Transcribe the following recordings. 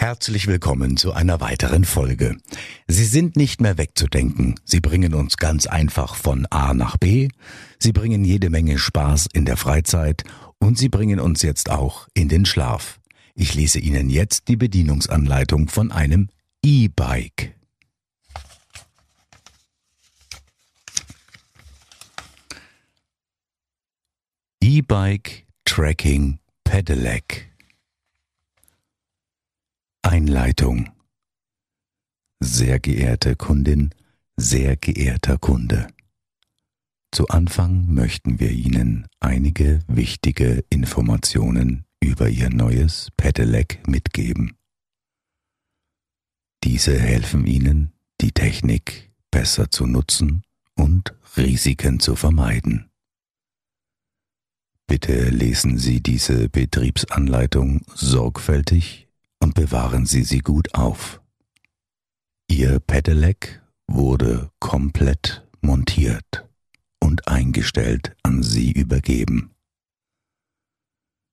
Herzlich willkommen zu einer weiteren Folge. Sie sind nicht mehr wegzudenken. Sie bringen uns ganz einfach von A nach B. Sie bringen jede Menge Spaß in der Freizeit und sie bringen uns jetzt auch in den Schlaf. Ich lese Ihnen jetzt die Bedienungsanleitung von einem E-Bike. E-Bike Tracking Pedelec Einleitung Sehr geehrte Kundin, sehr geehrter Kunde. Zu Anfang möchten wir Ihnen einige wichtige Informationen über Ihr neues Pedelec mitgeben. Diese helfen Ihnen, die Technik besser zu nutzen und Risiken zu vermeiden. Bitte lesen Sie diese Betriebsanleitung sorgfältig und bewahren Sie sie gut auf. Ihr Pedelec wurde komplett montiert und eingestellt an Sie übergeben.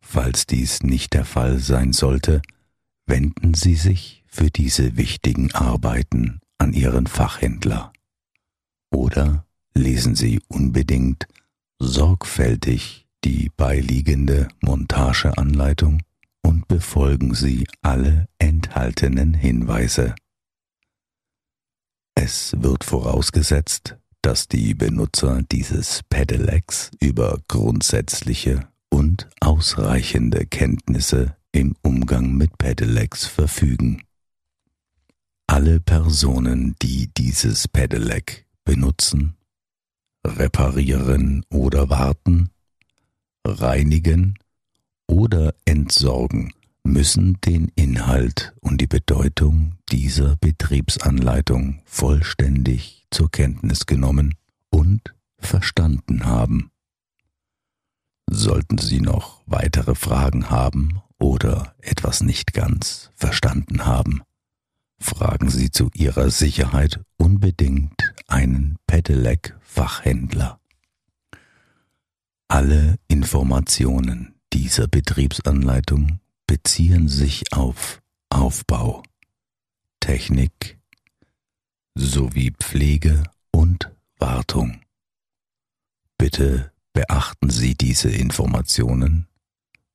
Falls dies nicht der Fall sein sollte, wenden Sie sich für diese wichtigen Arbeiten an Ihren Fachhändler. Oder lesen Sie unbedingt sorgfältig die beiliegende Montageanleitung und befolgen Sie alle enthaltenen Hinweise. Es wird vorausgesetzt, dass die Benutzer dieses Pedelecs über grundsätzliche und ausreichende Kenntnisse im Umgang mit Pedelecs verfügen. Alle Personen, die dieses Pedelec benutzen, reparieren oder warten, reinigen oder entsorgen, müssen den Inhalt und die Bedeutung dieser Betriebsanleitung vollständig zur Kenntnis genommen und verstanden haben. Sollten Sie noch weitere Fragen haben oder etwas nicht ganz verstanden haben, fragen Sie zu Ihrer Sicherheit unbedingt einen Pedelec-Fachhändler. Alle Informationen, dieser Betriebsanleitung beziehen sich auf Aufbau, Technik sowie Pflege und Wartung. Bitte beachten Sie diese Informationen.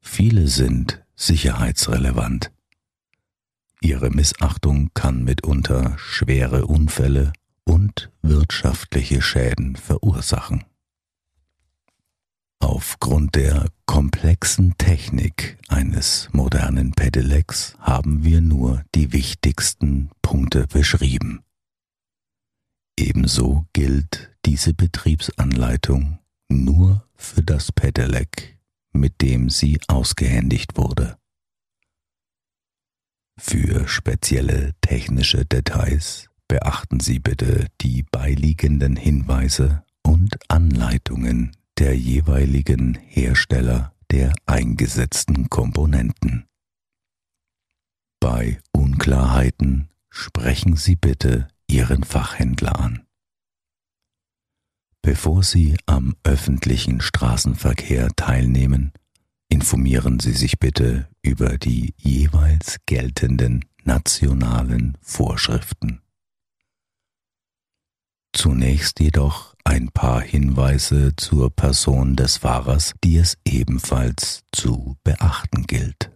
Viele sind sicherheitsrelevant. Ihre Missachtung kann mitunter schwere Unfälle und wirtschaftliche Schäden verursachen. Aufgrund der komplexen Technik eines modernen Pedelecs haben wir nur die wichtigsten Punkte beschrieben. Ebenso gilt diese Betriebsanleitung nur für das Pedelec, mit dem sie ausgehändigt wurde. Für spezielle technische Details beachten Sie bitte die beiliegenden Hinweise und Anleitungen der jeweiligen Hersteller der eingesetzten Komponenten. Bei Unklarheiten sprechen Sie bitte Ihren Fachhändler an. Bevor Sie am öffentlichen Straßenverkehr teilnehmen, informieren Sie sich bitte über die jeweils geltenden nationalen Vorschriften. Zunächst jedoch ein paar Hinweise zur Person des Fahrers, die es ebenfalls zu beachten gilt.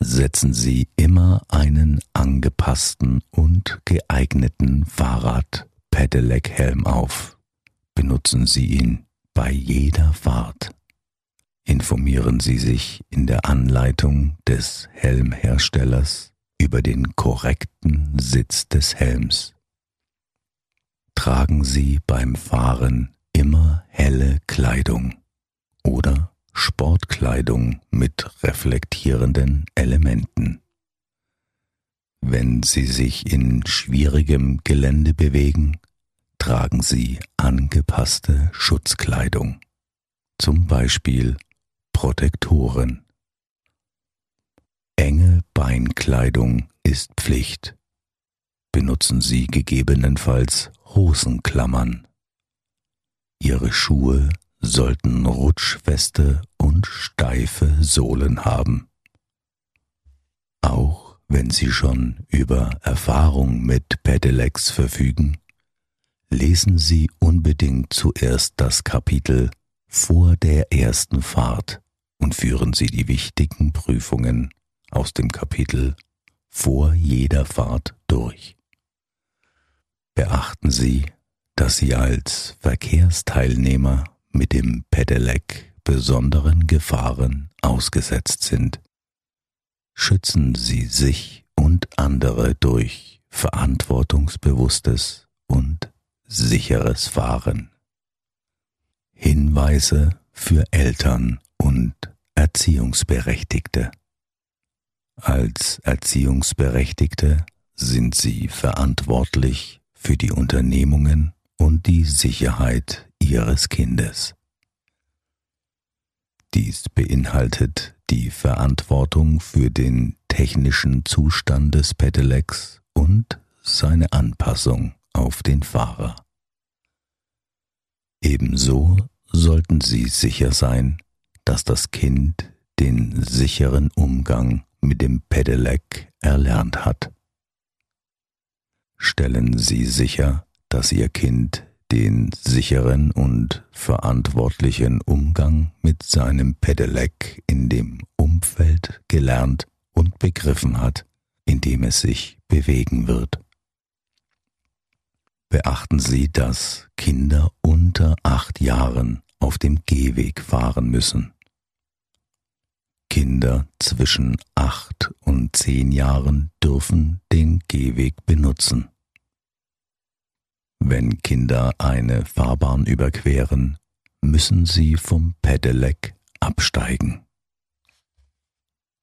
Setzen Sie immer einen angepassten und geeigneten Fahrrad-Pedelec-Helm auf. Benutzen Sie ihn bei jeder Fahrt. Informieren Sie sich in der Anleitung des Helmherstellers über den korrekten Sitz des Helms tragen Sie beim Fahren immer helle Kleidung oder Sportkleidung mit reflektierenden Elementen. Wenn Sie sich in schwierigem Gelände bewegen, tragen Sie angepasste Schutzkleidung, zum Beispiel Protektoren. Enge Beinkleidung ist Pflicht. Benutzen Sie gegebenenfalls Hosenklammern. Ihre Schuhe sollten rutschfeste und steife Sohlen haben. Auch wenn Sie schon über Erfahrung mit Pedelecs verfügen, lesen Sie unbedingt zuerst das Kapitel vor der ersten Fahrt und führen Sie die wichtigen Prüfungen aus dem Kapitel vor jeder Fahrt durch. Beachten Sie, dass Sie als Verkehrsteilnehmer mit dem Pedelec besonderen Gefahren ausgesetzt sind. Schützen Sie sich und andere durch verantwortungsbewusstes und sicheres Fahren. Hinweise für Eltern und Erziehungsberechtigte. Als Erziehungsberechtigte sind Sie verantwortlich für die Unternehmungen und die Sicherheit Ihres Kindes. Dies beinhaltet die Verantwortung für den technischen Zustand des Pedelecs und seine Anpassung auf den Fahrer. Ebenso sollten Sie sicher sein, dass das Kind den sicheren Umgang mit dem Pedelec erlernt hat. Stellen Sie sicher, dass Ihr Kind den sicheren und verantwortlichen Umgang mit seinem Pedelec in dem Umfeld gelernt und begriffen hat, in dem es sich bewegen wird. Beachten Sie, dass Kinder unter acht Jahren auf dem Gehweg fahren müssen. Kinder zwischen acht und zehn Jahren dürfen den Gehweg benutzen. Wenn Kinder eine Fahrbahn überqueren, müssen sie vom Pedelec absteigen.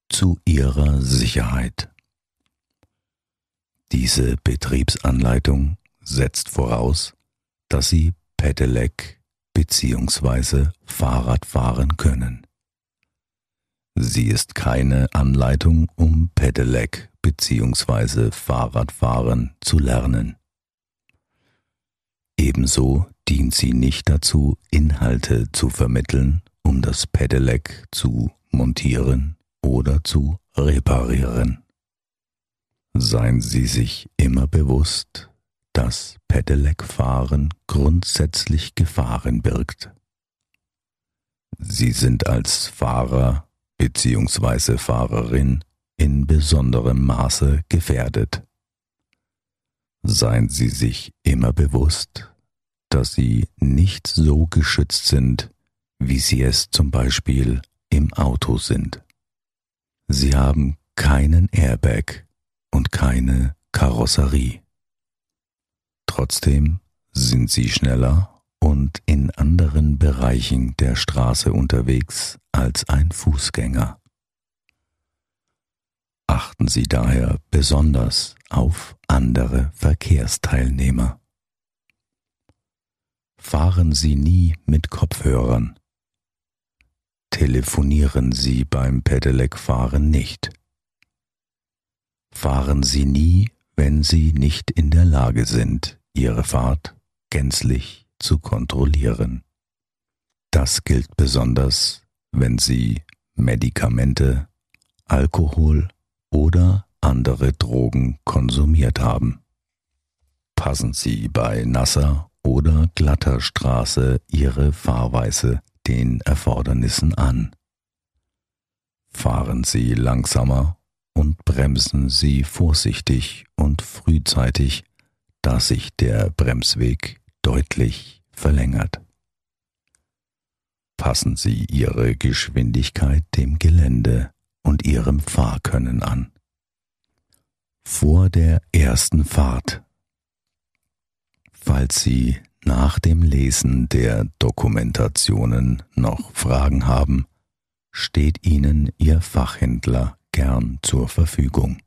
Zu ihrer Sicherheit. Diese Betriebsanleitung setzt voraus, dass sie Pedelec bzw. Fahrrad fahren können. Sie ist keine Anleitung, um Pedelec bzw. Fahrradfahren zu lernen. Ebenso dient sie nicht dazu, Inhalte zu vermitteln, um das Pedelec zu montieren oder zu reparieren. Seien Sie sich immer bewusst, dass Pedelec-Fahren grundsätzlich Gefahren birgt. Sie sind als Fahrer bzw. Fahrerin in besonderem Maße gefährdet. Seien Sie sich immer bewusst, dass Sie nicht so geschützt sind, wie Sie es zum Beispiel im Auto sind. Sie haben keinen Airbag und keine Karosserie. Trotzdem sind Sie schneller und in anderen Bereichen der Straße unterwegs als ein Fußgänger. Achten Sie daher besonders auf andere Verkehrsteilnehmer. Fahren Sie nie mit Kopfhörern. Telefonieren Sie beim Pedelec-Fahren nicht. Fahren Sie nie, wenn Sie nicht in der Lage sind, Ihre Fahrt gänzlich zu kontrollieren. Das gilt besonders, wenn Sie Medikamente, Alkohol oder andere Drogen konsumiert haben. Passen Sie bei nasser oder glatter Straße Ihre Fahrweise den Erfordernissen an. Fahren Sie langsamer und bremsen Sie vorsichtig und frühzeitig da sich der Bremsweg deutlich verlängert. Passen Sie Ihre Geschwindigkeit dem Gelände und Ihrem Fahrkönnen an. Vor der ersten Fahrt. Falls Sie nach dem Lesen der Dokumentationen noch Fragen haben, steht Ihnen Ihr Fachhändler gern zur Verfügung.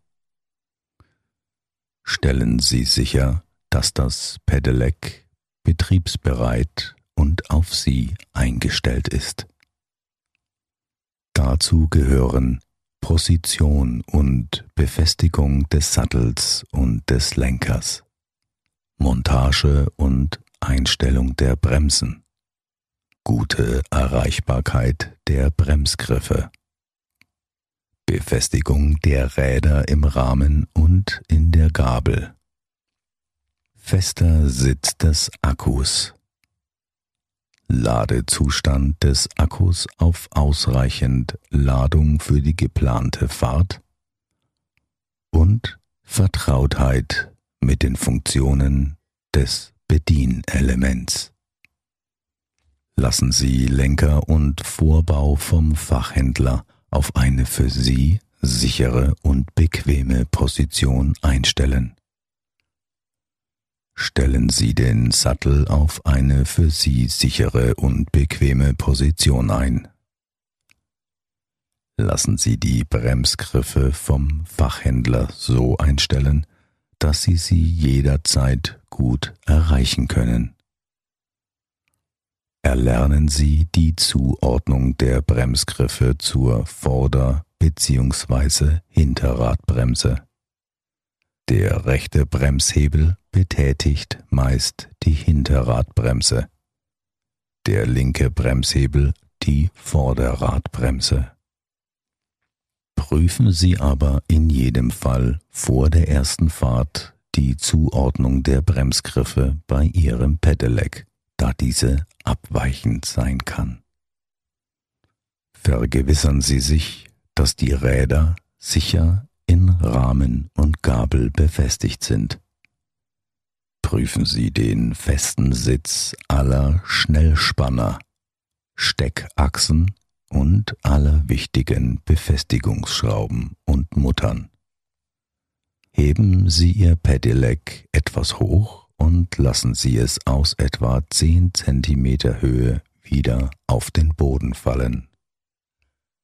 Stellen Sie sicher, dass das Pedelec betriebsbereit und auf Sie eingestellt ist. Dazu gehören Position und Befestigung des Sattels und des Lenkers, Montage und Einstellung der Bremsen, gute Erreichbarkeit der Bremsgriffe, Befestigung der Räder im Rahmen und in der Gabel, fester Sitz des Akkus, Ladezustand des Akkus auf ausreichend Ladung für die geplante Fahrt und Vertrautheit mit den Funktionen des Bedienelements. Lassen Sie Lenker und Vorbau vom Fachhändler auf eine für Sie sichere und bequeme Position einstellen. Stellen Sie den Sattel auf eine für Sie sichere und bequeme Position ein. Lassen Sie die Bremsgriffe vom Fachhändler so einstellen, dass Sie sie jederzeit gut erreichen können. Erlernen Sie die Zuordnung der Bremsgriffe zur Vorder- bzw. Hinterradbremse. Der rechte Bremshebel betätigt meist die Hinterradbremse, der linke Bremshebel die Vorderradbremse. Prüfen Sie aber in jedem Fall vor der ersten Fahrt die Zuordnung der Bremsgriffe bei Ihrem Pedelec, da diese abweichend sein kann. Vergewissern Sie sich, dass die Räder sicher in Rahmen und Gabel befestigt sind. Prüfen Sie den festen Sitz aller Schnellspanner, Steckachsen und aller wichtigen Befestigungsschrauben und Muttern. Heben Sie Ihr Pedelec etwas hoch und lassen Sie es aus etwa 10 cm Höhe wieder auf den Boden fallen.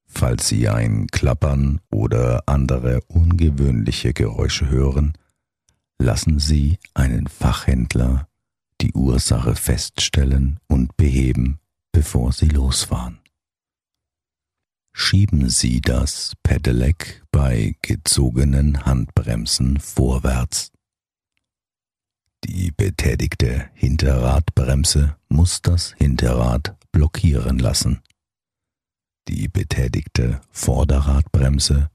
Falls Sie ein Klappern oder andere ungewöhnliche Geräusche hören, lassen Sie einen Fachhändler die Ursache feststellen und beheben, bevor Sie losfahren. Schieben Sie das Pedelec bei gezogenen Handbremsen vorwärts. Die betätigte Hinterradbremse muss das Hinterrad blockieren lassen. Die betätigte Vorderradbremse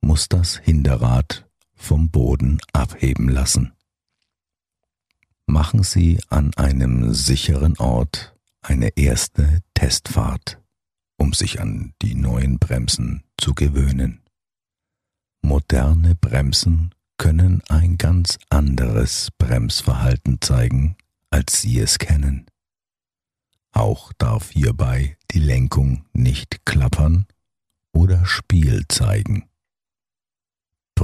muss das Hinterrad vom Boden abheben lassen. Machen Sie an einem sicheren Ort eine erste Testfahrt, um sich an die neuen Bremsen zu gewöhnen. Moderne Bremsen können ein ganz anderes Bremsverhalten zeigen, als Sie es kennen. Auch darf hierbei die Lenkung nicht klappern oder Spiel zeigen.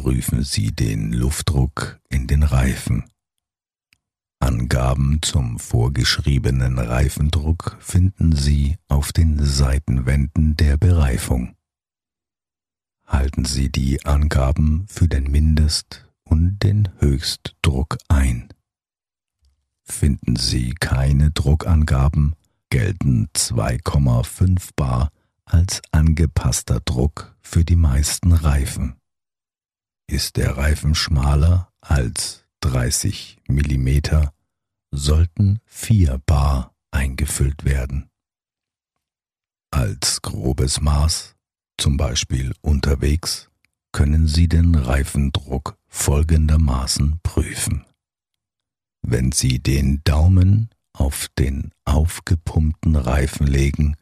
Prüfen Sie den Luftdruck in den Reifen. Angaben zum vorgeschriebenen Reifendruck finden Sie auf den Seitenwänden der Bereifung. Halten Sie die Angaben für den Mindest- und den Höchstdruck ein. Finden Sie keine Druckangaben, gelten 2,5 bar als angepasster Druck für die meisten Reifen. Ist der Reifen schmaler als 30 mm, sollten 4 bar eingefüllt werden. Als grobes Maß, zum Beispiel unterwegs, können Sie den Reifendruck folgendermaßen prüfen. Wenn Sie den Daumen auf den aufgepumpten Reifen legen,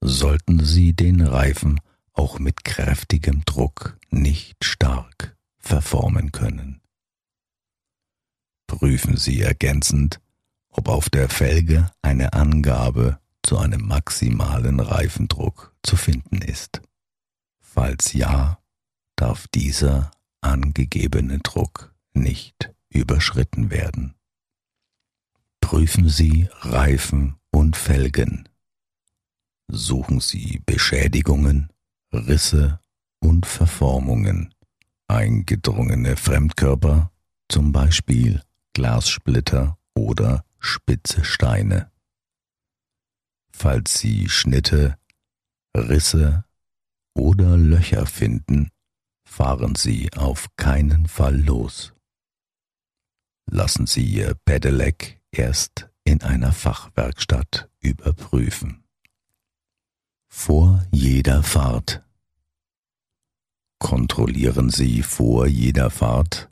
sollten Sie den Reifen auch mit kräftigem Druck nicht stark verformen können. Prüfen Sie ergänzend, ob auf der Felge eine Angabe zu einem maximalen Reifendruck zu finden ist. Falls ja, darf dieser angegebene Druck nicht überschritten werden prüfen Sie Reifen und Felgen. Suchen Sie Beschädigungen, Risse und Verformungen, eingedrungene Fremdkörper, zum Beispiel Glassplitter oder spitze Steine. Falls Sie Schnitte, Risse oder Löcher finden, fahren Sie auf keinen Fall los. Lassen Sie Ihr Pedelec erst in einer Fachwerkstatt überprüfen. Vor jeder Fahrt. Kontrollieren Sie vor jeder Fahrt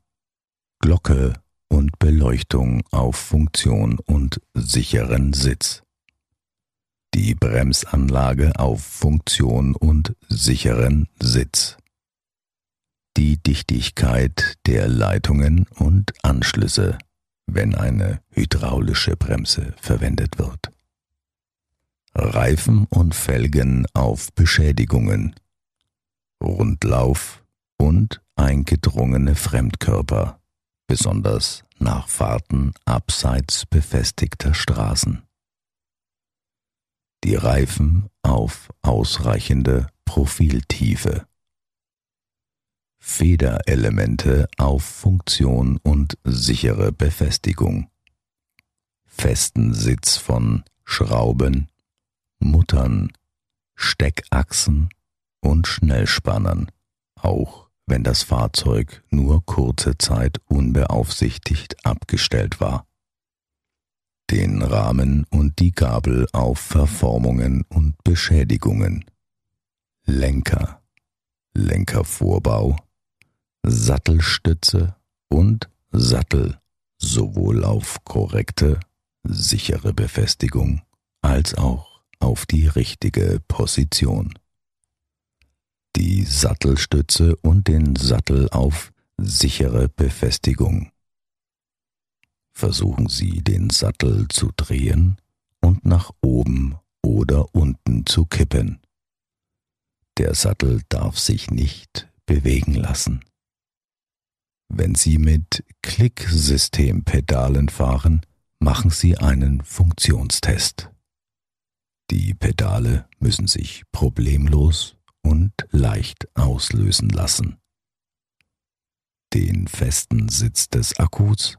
Glocke und Beleuchtung auf Funktion und sicheren Sitz. Die Bremsanlage auf Funktion und sicheren Sitz. Die Dichtigkeit der Leitungen und Anschlüsse, wenn eine hydraulische Bremse verwendet wird. Reifen und Felgen auf Beschädigungen. Rundlauf und eingedrungene Fremdkörper besonders nach Fahrten abseits befestigter Straßen. Die Reifen auf ausreichende Profiltiefe. Federelemente auf Funktion und sichere Befestigung. Festen Sitz von Schrauben, Muttern, Steckachsen und Schnellspannern, auch wenn das Fahrzeug nur kurze Zeit unbeaufsichtigt abgestellt war. Den Rahmen und die Gabel auf Verformungen und Beschädigungen. Lenker, Lenkervorbau, Sattelstütze und Sattel sowohl auf korrekte, sichere Befestigung als auch auf die richtige Position die Sattelstütze und den Sattel auf sichere Befestigung. Versuchen Sie den Sattel zu drehen und nach oben oder unten zu kippen. Der Sattel darf sich nicht bewegen lassen. Wenn Sie mit Klicksystempedalen fahren, machen Sie einen Funktionstest. Die Pedale müssen sich problemlos und leicht auslösen lassen. Den festen Sitz des Akkus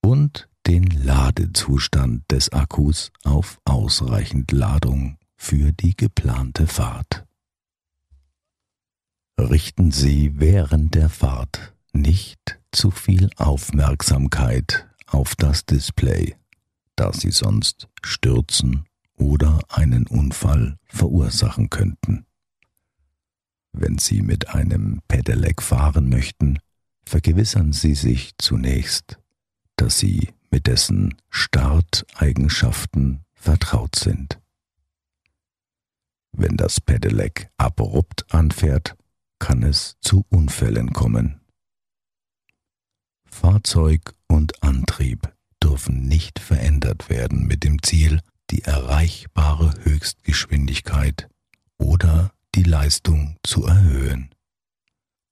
und den Ladezustand des Akkus auf ausreichend Ladung für die geplante Fahrt. Richten Sie während der Fahrt nicht zu viel Aufmerksamkeit auf das Display, da Sie sonst stürzen oder einen Unfall verursachen könnten. Wenn Sie mit einem Pedelec fahren möchten, vergewissern Sie sich zunächst, dass Sie mit dessen Starteigenschaften vertraut sind. Wenn das Pedelec abrupt anfährt, kann es zu Unfällen kommen. Fahrzeug und Antrieb dürfen nicht verändert werden mit dem Ziel, die erreichbare Höchstgeschwindigkeit oder die Leistung zu erhöhen.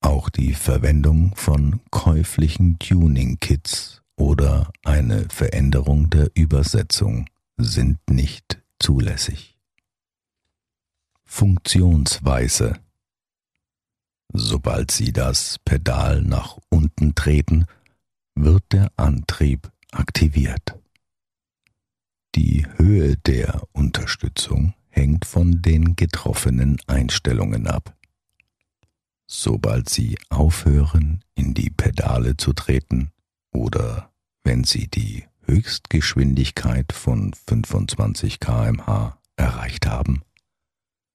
Auch die Verwendung von käuflichen Tuning-Kits oder eine Veränderung der Übersetzung sind nicht zulässig. Funktionsweise Sobald Sie das Pedal nach unten treten, wird der Antrieb aktiviert. Die Höhe der Unterstützung hängt von den getroffenen Einstellungen ab. Sobald Sie aufhören, in die Pedale zu treten oder wenn Sie die Höchstgeschwindigkeit von 25 kmh erreicht haben,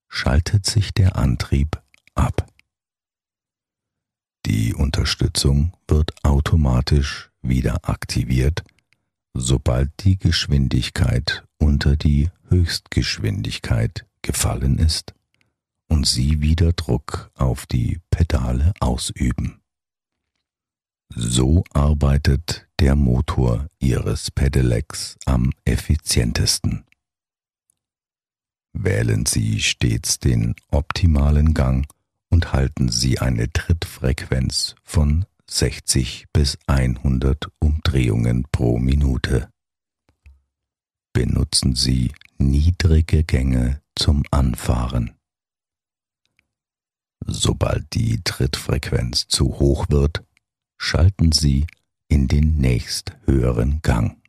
schaltet sich der Antrieb ab. Die Unterstützung wird automatisch wieder aktiviert, sobald die Geschwindigkeit unter die Höchstgeschwindigkeit gefallen ist und Sie wieder Druck auf die Pedale ausüben. So arbeitet der Motor Ihres Pedelecs am effizientesten. Wählen Sie stets den optimalen Gang und halten Sie eine Trittfrequenz von 60 bis 100 Umdrehungen pro Minute. Benutzen Sie niedrige Gänge zum Anfahren. Sobald die Trittfrequenz zu hoch wird, schalten Sie in den nächsthöheren Gang.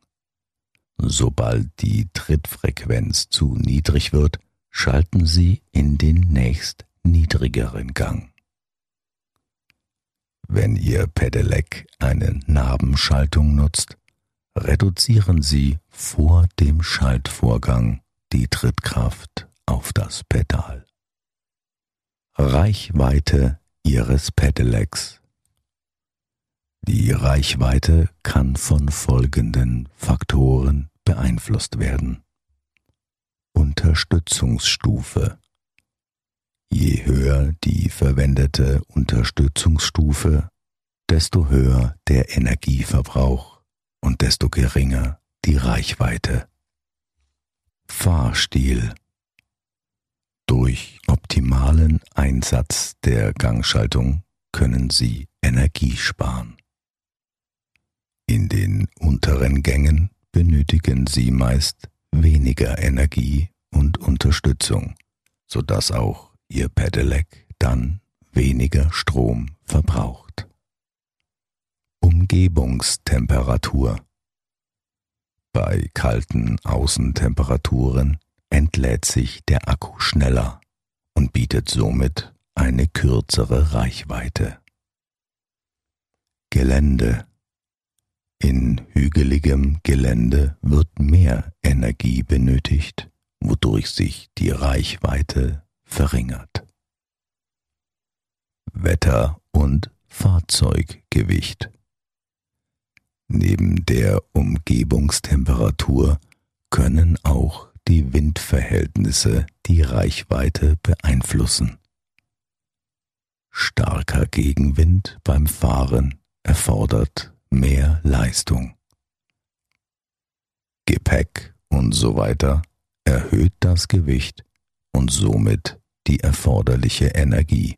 Sobald die Trittfrequenz zu niedrig wird, schalten Sie in den nächst niedrigeren Gang. Wenn Ihr Pedelec eine Nabenschaltung nutzt, reduzieren Sie vor dem Schaltvorgang die Trittkraft auf das Pedal. Reichweite Ihres Pedelecs Die Reichweite kann von folgenden Faktoren beeinflusst werden. Unterstützungsstufe Je höher die verwendete Unterstützungsstufe, desto höher der Energieverbrauch und desto geringer die Reichweite. Fahrstil Durch optimalen Einsatz der Gangschaltung können Sie Energie sparen. In den unteren Gängen benötigen Sie meist weniger Energie und Unterstützung, sodass auch Ihr Pedelec dann weniger Strom verbraucht. Umgebungstemperatur Bei kalten Außentemperaturen entlädt sich der Akku schneller und bietet somit eine kürzere Reichweite. Gelände In hügeligem Gelände wird mehr Energie benötigt, wodurch sich die Reichweite verringert. Wetter und Fahrzeuggewicht. Neben der Umgebungstemperatur können auch die Windverhältnisse die Reichweite beeinflussen. Starker Gegenwind beim Fahren erfordert mehr Leistung. Gepäck und so weiter erhöht das Gewicht und somit die erforderliche Energie.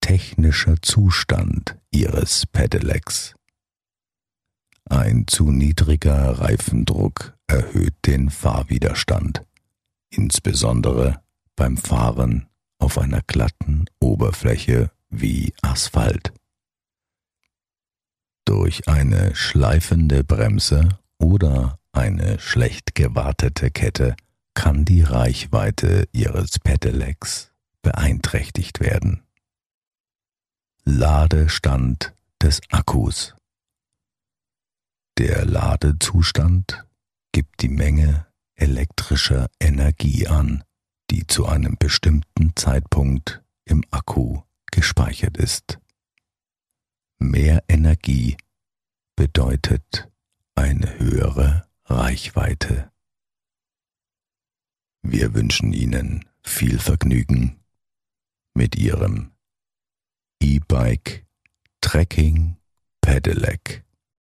Technischer Zustand Ihres Pedelecs. Ein zu niedriger Reifendruck erhöht den Fahrwiderstand, insbesondere beim Fahren auf einer glatten Oberfläche wie Asphalt. Durch eine schleifende Bremse oder eine schlecht gewartete Kette kann die Reichweite Ihres Pedelecs beeinträchtigt werden. Ladestand des Akkus Der Ladezustand gibt die Menge elektrischer Energie an, die zu einem bestimmten Zeitpunkt im Akku gespeichert ist. Mehr Energie bedeutet eine höhere Reichweite. Wir wünschen Ihnen viel Vergnügen mit Ihrem E-Bike Trekking Pedelec.